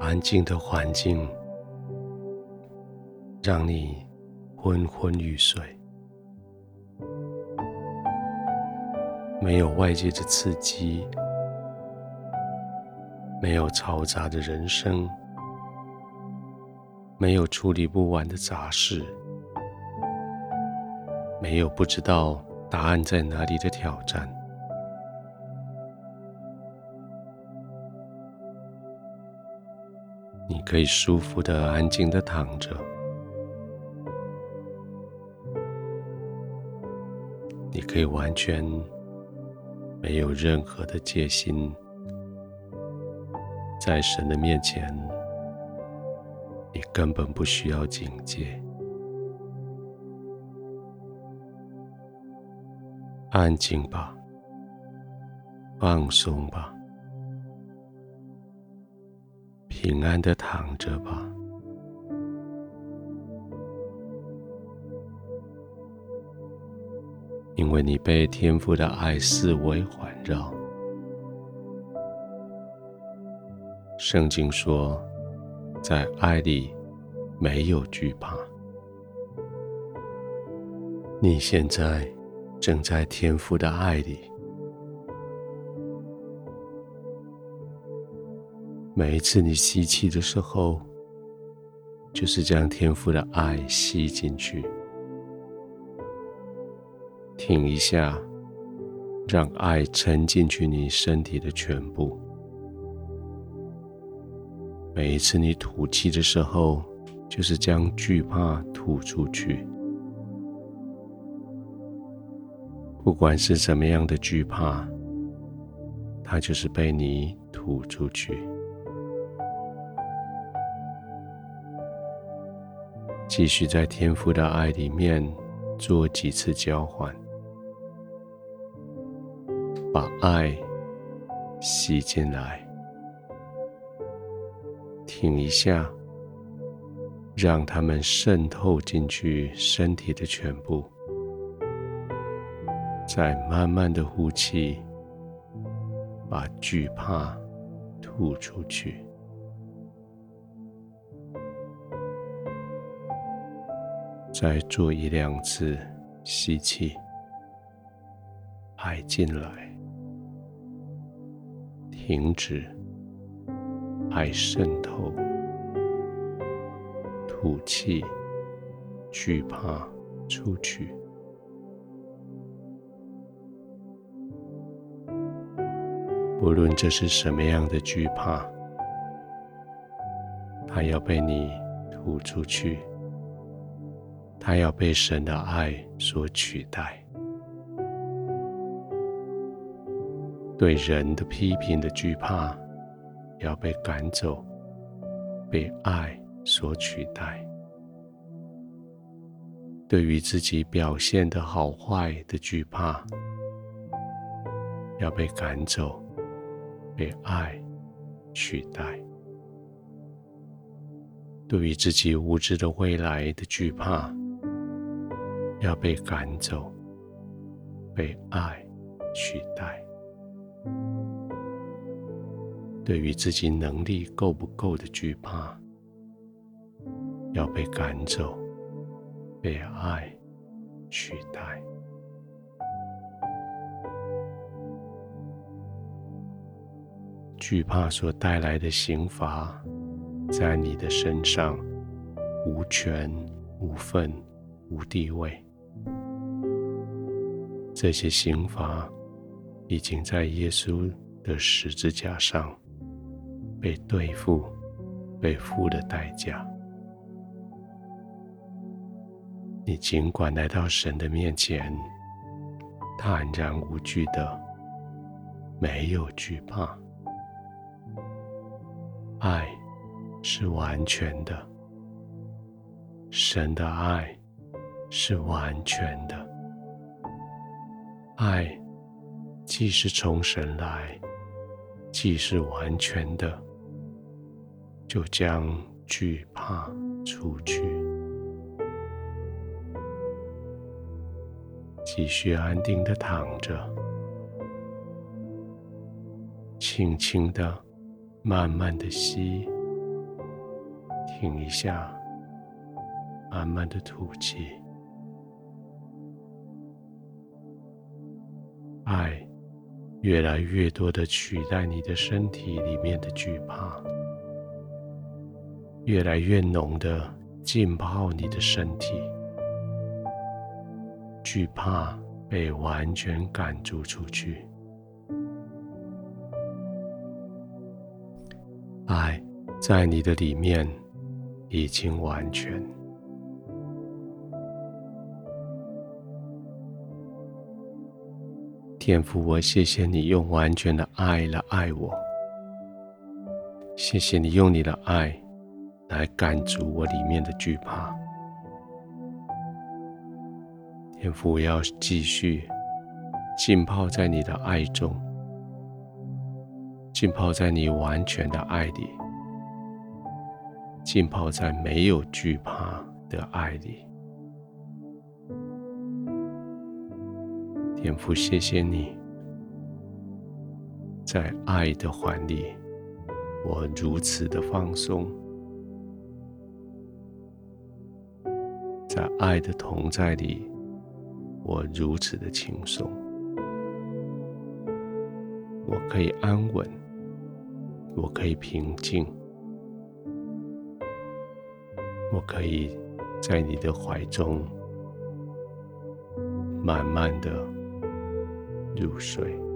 安静的环境，让你昏昏欲睡，没有外界的刺激，没有嘈杂的人声，没有处理不完的杂事，没有不知道答案在哪里的挑战。你可以舒服的、安静的躺着，你可以完全没有任何的戒心，在神的面前，你根本不需要警戒，安静吧，放松吧。平安的躺着吧，因为你被天父的爱四围环绕。圣经说，在爱里没有惧怕。你现在正在天父的爱里。每一次你吸气的时候，就是将天父的爱吸进去。停一下，让爱沉进去你身体的全部。每一次你吐气的时候，就是将惧怕吐出去。不管是什么样的惧怕，它就是被你吐出去。继续在天父的爱里面做几次交换，把爱吸进来，停一下，让它们渗透进去身体的全部，再慢慢的呼气，把惧怕吐出去。再做一两次吸气，爱进来，停止，爱渗透，吐气，惧怕出去。无论这是什么样的惧怕，它要被你吐出去。他要被神的爱所取代，对人的批评的惧怕要被赶走，被爱所取代；对于自己表现的好坏的惧怕要被赶走，被爱取代；对于自己无知的未来的惧怕。要被赶走，被爱取代。对于自己能力够不够的惧怕，要被赶走，被爱取代。惧怕所带来的刑罚，在你的身上无权、无份、无地位。这些刑罚已经在耶稣的十字架上被对付、被付的代价。你尽管来到神的面前，坦然无惧的，没有惧怕。爱是完全的，神的爱是完全的。爱既是从神来，既是完全的，就将惧怕除去。继续安定的躺着，轻轻的、慢慢的吸，停一下，慢慢的吐气。爱越来越多的取代你的身体里面的惧怕，越来越浓的浸泡你的身体，惧怕被完全赶逐出去。爱在你的里面已经完全。天父，我谢谢你用完全的爱来爱我，谢谢你用你的爱来赶逐我里面的惧怕。天父，我要继续浸泡在你的爱中，浸泡在你完全的爱里，浸泡在没有惧怕的爱里。天父，谢谢你，在爱的怀里，我如此的放松；在爱的同在里，我如此的轻松。我可以安稳，我可以平静，我可以在你的怀中慢慢的。入睡。